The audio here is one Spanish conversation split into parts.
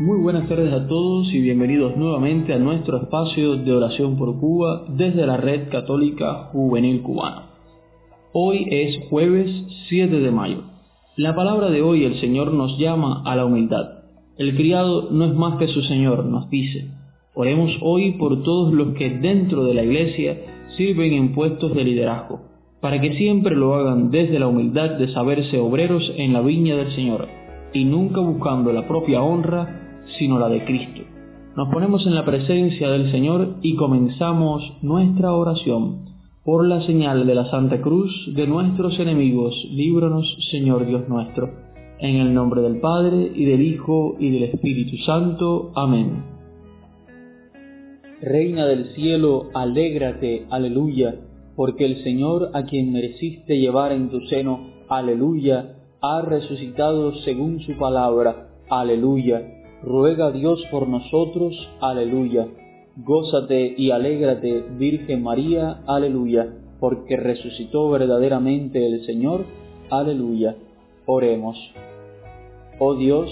Muy buenas tardes a todos y bienvenidos nuevamente a nuestro espacio de oración por Cuba desde la Red Católica Juvenil Cubana. Hoy es jueves 7 de mayo. La palabra de hoy el Señor nos llama a la humildad. El criado no es más que su Señor, nos dice. Oremos hoy por todos los que dentro de la Iglesia sirven en puestos de liderazgo, para que siempre lo hagan desde la humildad de saberse obreros en la viña del Señor y nunca buscando la propia honra sino la de Cristo. Nos ponemos en la presencia del Señor y comenzamos nuestra oración. Por la señal de la Santa Cruz de nuestros enemigos, líbranos, Señor Dios nuestro. En el nombre del Padre, y del Hijo, y del Espíritu Santo. Amén. Reina del cielo, alégrate, aleluya, porque el Señor a quien mereciste llevar en tu seno, aleluya, ha resucitado según su palabra, aleluya ruega Dios por nosotros, aleluya. Gózate y alégrate, Virgen María, aleluya, porque resucitó verdaderamente el Señor, aleluya. Oremos. Oh Dios,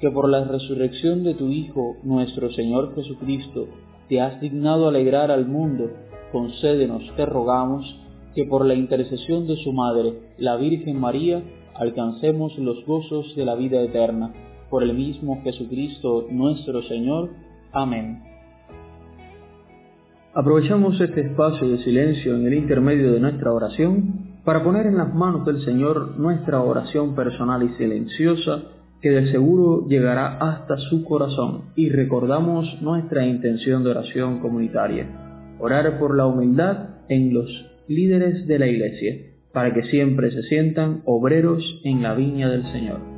que por la resurrección de tu Hijo, nuestro Señor Jesucristo, te has dignado alegrar al mundo, concédenos, te rogamos, que por la intercesión de su Madre, la Virgen María, alcancemos los gozos de la vida eterna por el mismo Jesucristo nuestro Señor. Amén. Aprovechamos este espacio de silencio en el intermedio de nuestra oración para poner en las manos del Señor nuestra oración personal y silenciosa que de seguro llegará hasta su corazón y recordamos nuestra intención de oración comunitaria, orar por la humildad en los líderes de la Iglesia, para que siempre se sientan obreros en la viña del Señor.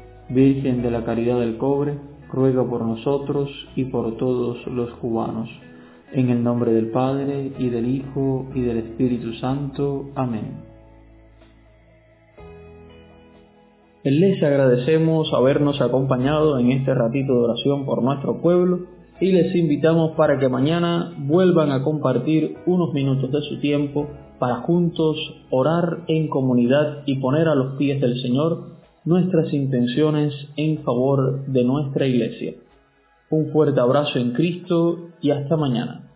Virgen de la Caridad del Cobre, ruega por nosotros y por todos los cubanos. En el nombre del Padre, y del Hijo, y del Espíritu Santo. Amén. Les agradecemos habernos acompañado en este ratito de oración por nuestro pueblo y les invitamos para que mañana vuelvan a compartir unos minutos de su tiempo para juntos orar en comunidad y poner a los pies del Señor nuestras intenciones en favor de nuestra Iglesia. Un fuerte abrazo en Cristo y hasta mañana.